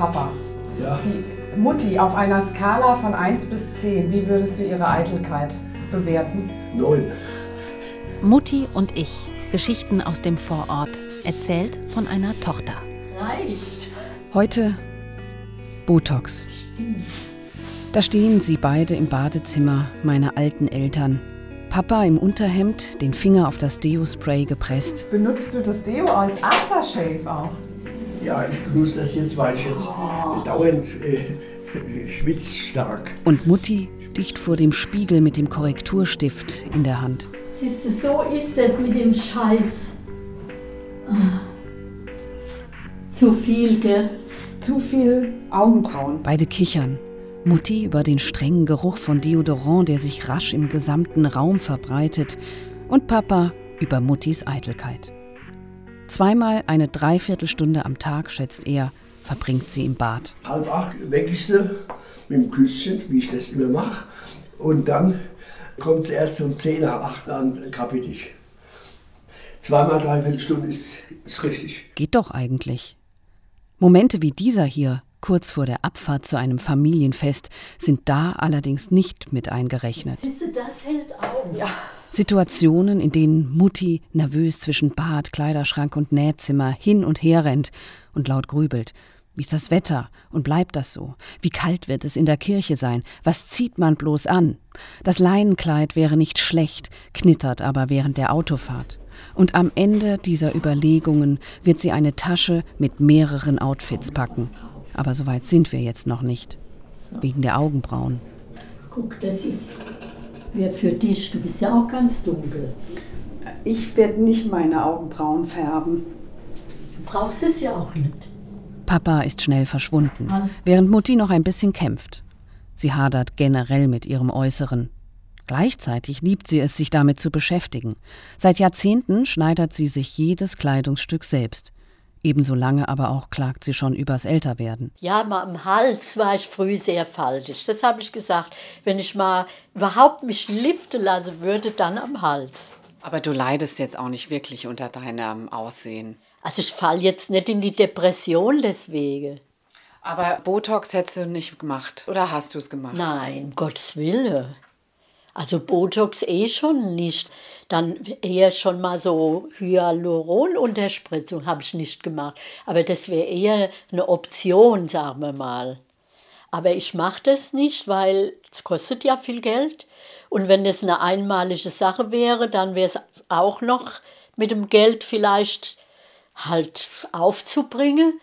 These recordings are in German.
Papa, Ja, die Mutti auf einer Skala von 1 bis 10, wie würdest du ihre Eitelkeit bewerten? neun. Mutti und ich. Geschichten aus dem Vorort. Erzählt von einer Tochter. Reicht. Heute Botox. Da stehen sie beide im Badezimmer, meine alten Eltern. Papa im Unterhemd, den Finger auf das Deo-Spray gepresst. Benutzt du das Deo als Aftershave auch? Ja, ich benutze das jetzt, weil ich jetzt dauernd äh, schwitz stark. Und Mutti dicht vor dem Spiegel mit dem Korrekturstift in der Hand. Siehst du, so ist es mit dem Scheiß. Ah. Zu viel, gell? Zu viel Augenbrauen. Beide kichern. Mutti über den strengen Geruch von Deodorant, der sich rasch im gesamten Raum verbreitet. Und Papa über Muttis Eitelkeit. Zweimal eine Dreiviertelstunde am Tag, schätzt er, verbringt sie im Bad. Halb acht wecke ich sie mit dem Küsschen, wie ich das immer mache. Und dann kommt sie erst um zehn nach acht an Kaffeetisch. Zweimal dreiviertel Stunde ist, ist richtig. Geht doch eigentlich. Momente wie dieser hier, kurz vor der Abfahrt zu einem Familienfest, sind da allerdings nicht mit eingerechnet. Siehst du, das hält auf. Ja. Situationen, in denen Mutti nervös zwischen Bad, Kleiderschrank und Nähzimmer hin und her rennt und laut grübelt. Wie ist das Wetter und bleibt das so? Wie kalt wird es in der Kirche sein? Was zieht man bloß an? Das Leinenkleid wäre nicht schlecht, knittert aber während der Autofahrt. Und am Ende dieser Überlegungen wird sie eine Tasche mit mehreren Outfits packen. Aber so weit sind wir jetzt noch nicht. Wegen der Augenbrauen. Guck, das ist wer für dich. Du bist ja auch ganz dunkel. Ich werde nicht meine Augenbrauen färben. Du brauchst es ja auch nicht. Papa ist schnell verschwunden, während Mutti noch ein bisschen kämpft. Sie hadert generell mit ihrem Äußeren. Gleichzeitig liebt sie es, sich damit zu beschäftigen. Seit Jahrzehnten schneidert sie sich jedes Kleidungsstück selbst. Ebenso lange aber auch klagt sie schon übers Älterwerden. Ja, mal am Hals war ich früh sehr faltig. Das habe ich gesagt. Wenn ich mal überhaupt mich liften lassen würde, dann am Hals. Aber du leidest jetzt auch nicht wirklich unter deinem Aussehen. Also ich falle jetzt nicht in die Depression deswegen. Aber Botox hättest du nicht gemacht. Oder hast du es gemacht? Nein, um Gottes Wille. Also Botox eh schon nicht. Dann eher schon mal so Hyaluronunterspritzung habe ich nicht gemacht. Aber das wäre eher eine Option, sagen wir mal. Aber ich mache das nicht, weil es kostet ja viel Geld. Und wenn das eine einmalige Sache wäre, dann wäre es auch noch mit dem Geld vielleicht halt aufzubringen.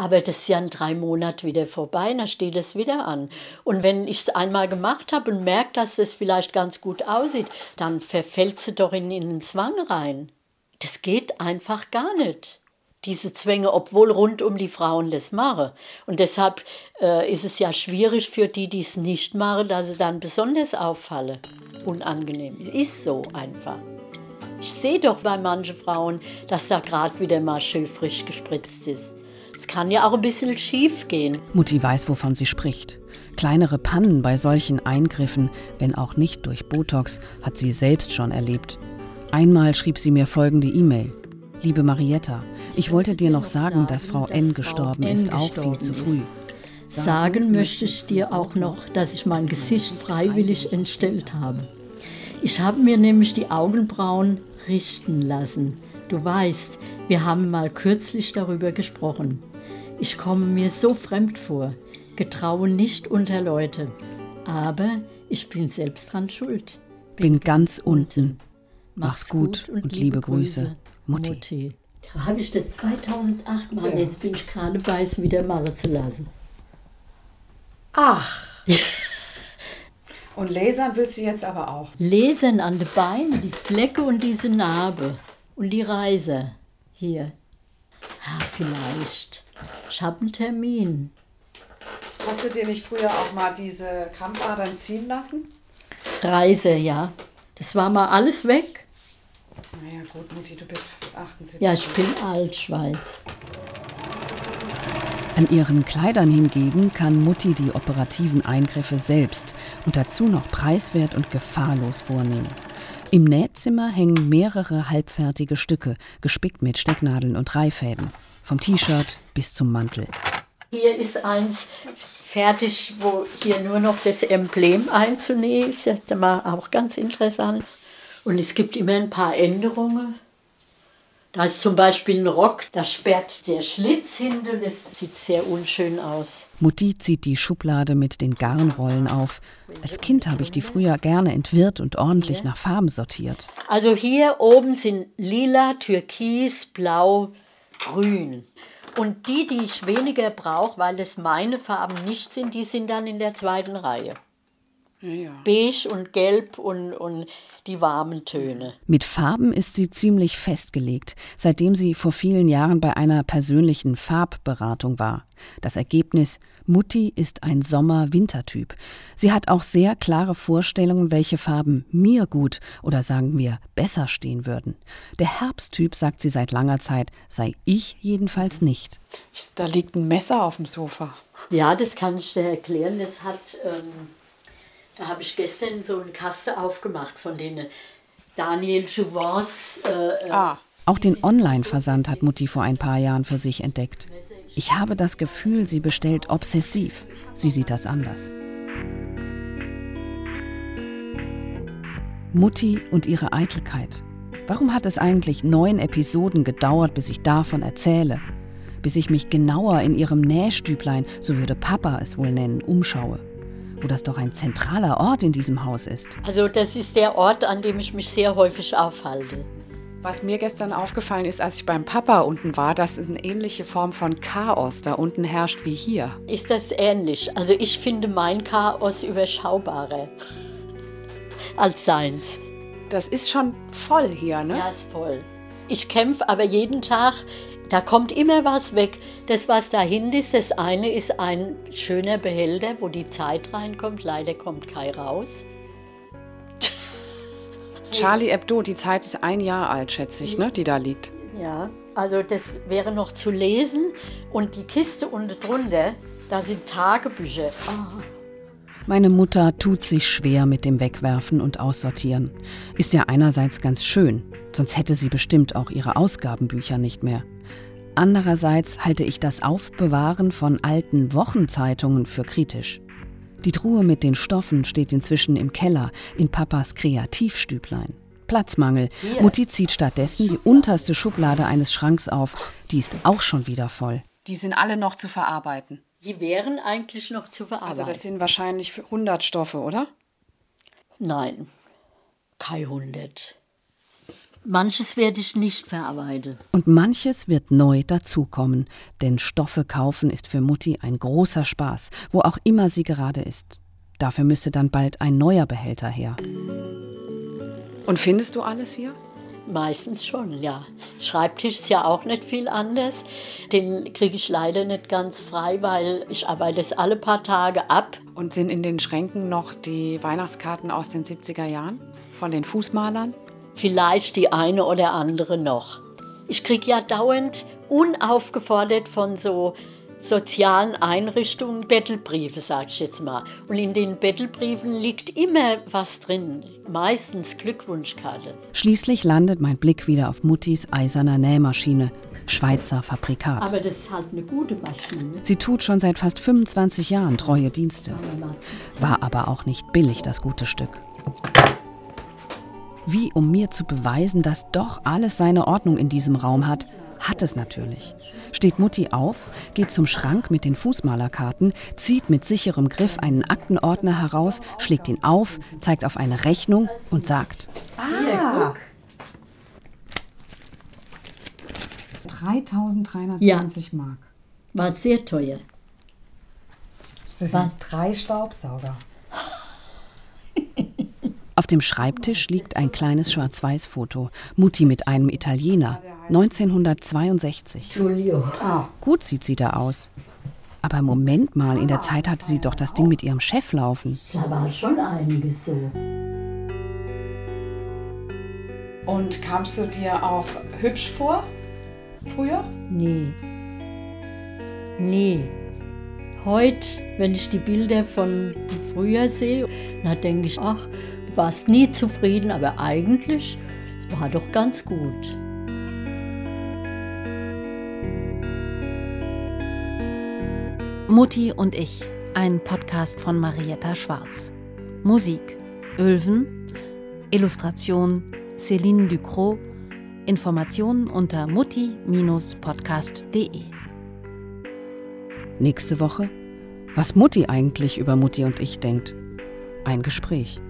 Aber das ist ja in drei Monaten wieder vorbei, dann steht es wieder an. Und wenn ich es einmal gemacht habe und merke, dass das vielleicht ganz gut aussieht, dann verfällt sie doch in, in den Zwang rein. Das geht einfach gar nicht. Diese Zwänge, obwohl rund um die Frauen das machen. Und deshalb äh, ist es ja schwierig für die, die es nicht machen, dass sie dann besonders auffallen. Unangenehm. Ist so einfach. Ich sehe doch bei manchen Frauen, dass da gerade wieder mal schön frisch gespritzt ist. Es kann ja auch ein bisschen schief gehen. Mutti weiß, wovon sie spricht. Kleinere Pannen bei solchen Eingriffen, wenn auch nicht durch Botox, hat sie selbst schon erlebt. Einmal schrieb sie mir folgende E-Mail. Liebe Marietta, ich wollte dir noch sagen, dass Frau N gestorben ist, auch viel zu früh. Sagen möchte ich dir auch noch, dass ich mein Gesicht freiwillig entstellt habe. Ich habe mir nämlich die Augenbrauen richten lassen. Du weißt, wir haben mal kürzlich darüber gesprochen. Ich komme mir so fremd vor, getraue nicht unter Leute. Aber ich bin selbst dran schuld. Bin ganz unten. Mach's gut und liebe Grüße, Mutti. Mutti. Da habe ich das 2008 mal. Jetzt bin ich gerade bei es wieder machen zu lassen. Ach. Und lasern willst du jetzt aber auch. Lesen an den Beinen, die Flecke und diese Narbe. Und die Reise. Hier. Ja, vielleicht. Ich habe einen Termin. Hast du dir nicht früher auch mal diese Krampfadern ziehen lassen? Reise, ja. Das war mal alles weg. Naja, gut, Mutti, du bist 78. Ja, ich bin alt, ich weiß. An ihren Kleidern hingegen kann Mutti die operativen Eingriffe selbst und dazu noch preiswert und gefahrlos vornehmen. Im Nähzimmer hängen mehrere halbfertige Stücke, gespickt mit Stecknadeln und Reihfäden. Vom T-Shirt bis zum Mantel. Hier ist eins fertig, wo hier nur noch das Emblem einzunähen ist. Das war auch ganz interessant. Und es gibt immer ein paar Änderungen. Da ist zum Beispiel ein Rock, da sperrt der Schlitz hinten, das sieht sehr unschön aus. Mutti zieht die Schublade mit den Garnrollen auf. Als Kind habe ich die früher gerne entwirrt und ordentlich nach Farben sortiert. Also hier oben sind lila, türkis, blau, grün. Und die, die ich weniger brauche, weil es meine Farben nicht sind, die sind dann in der zweiten Reihe. Ja. Beige und gelb und, und die warmen Töne. Mit Farben ist sie ziemlich festgelegt, seitdem sie vor vielen Jahren bei einer persönlichen Farbberatung war. Das Ergebnis: Mutti ist ein Sommer-Wintertyp. Sie hat auch sehr klare Vorstellungen, welche Farben mir gut oder sagen wir besser stehen würden. Der Herbsttyp, sagt sie seit langer Zeit, sei ich jedenfalls nicht. Ich- Da liegt ein Messer auf dem Sofa. Ja, das kann ich dir erklären. Das hat, ähm, da habe ich gestern so eine Kaste aufgemacht von den Daniel Jouvins. Äh, äh, Ah, Auch den Online-Versand hat Mutti vor ein paar Jahren für sich entdeckt. Ich habe das Gefühl, sie bestellt obsessiv. Sie sieht das anders. Mutti und ihre Eitelkeit. Warum hat es eigentlich neun Episoden gedauert, bis ich davon erzähle? Bis ich mich genauer in ihrem Nähstüblein, so würde Papa es wohl nennen, umschaue. Wo das doch ein zentraler Ort in diesem Haus ist. Also das ist der Ort, an dem ich mich sehr häufig aufhalte. was mir gestern aufgefallen ist, als ich beim Papa unten war, dass es eine ähnliche Form von Chaos da unten herrscht wie hier. Ist das ähnlich? Also ich finde mein Chaos überschaubarer als seins. Das ist schon voll hier, ne? Ja, ist voll. Ich kämpfe aber jeden Tag, da kommt immer was weg. Das, was dahinter ist, das eine ist ein schöner Behälter, wo die Zeit reinkommt. Leider kommt kein raus. Charlie Hebdo, die Zeit ist ein Jahr alt, schätze ich, ne? Die da liegt. Ja, also das wäre noch zu lesen. Und die Kiste unten drunter, da sind Tagebücher. Ah, Meine Mutter tut sich schwer mit dem Wegwerfen und Aussortieren. Ist ja einerseits ganz schön, sonst hätte sie bestimmt auch ihre Ausgabenbücher nicht mehr. Andererseits halte ich das Aufbewahren von alten Wochenzeitungen für kritisch. Die Truhe mit den Stoffen steht inzwischen im Keller in Papas Kreativstüblein. Platzmangel. Mutti zieht stattdessen die unterste Schublade eines Schranks auf. Die ist auch schon wieder voll. Die sind alle noch zu verarbeiten. Die wären eigentlich noch zu verarbeiten. Also das sind wahrscheinlich für 100 Stoffe, oder? Nein, kein Hundert. Manches werde ich nicht verarbeiten. Und manches wird neu dazukommen, denn Stoffe kaufen ist für Mutti ein großer Spaß, wo auch immer sie gerade ist. Dafür müsste dann bald ein neuer Behälter her. Und findest du alles hier? Meistens schon, ja. Schreibtisch ist ja auch nicht viel anders. Den kriege ich leider nicht ganz frei, weil ich arbeite es alle paar Tage ab. Und sind in den Schränken noch die Weihnachtskarten aus den 70er Jahren? Von den Fußmalern? Vielleicht die eine oder andere noch. Ich kriege ja dauernd unaufgefordert von so sozialen Einrichtungen Bettelbriefe, sag ich jetzt mal. Und in den Bettelbriefen liegt immer was drin. Meistens Glückwunschkarte. Schließlich landet mein Blick wieder auf Muttis eiserner Nähmaschine, Schweizer Fabrikat. Aber das ist halt eine gute Maschine. Sie tut schon seit fast 25 Jahren treue Dienste. War aber auch nicht billig, das gute Stück. Wie um mir zu beweisen, dass doch alles seine Ordnung in diesem Raum hat, hat es natürlich. Steht Mutti auf, geht zum Schrank mit den Fußmalerkarten, zieht mit sicherem Griff einen Aktenordner heraus, schlägt ihn auf, zeigt auf eine Rechnung und sagt, guck. 3320 Mark. War sehr teuer. Das sind drei Staubsauger. Auf dem Schreibtisch liegt ein kleines Schwarz-Weiß-Foto. Mutti mit einem Italiener. 1962. Giulio. Gut sieht sie da aus. Aber Moment mal, in der Zeit hatte sie doch das Ding mit ihrem Chef laufen. Da war schon einiges so. Und kamst du dir auch hübsch vor? Früher? Nee. Nee. Heute, wenn ich die Bilder von früher sehe, dann denke ich, ach, du warst nie zufrieden, aber eigentlich war doch ganz gut. Mutti und ich, ein Podcast von Marietta Schwarz. Musik Ölven, Illustration Céline Ducrot, Informationen unter mutti-podcast.de. Nächste Woche, was Mutti eigentlich über Mutti und ich denkt. Ein Gespräch.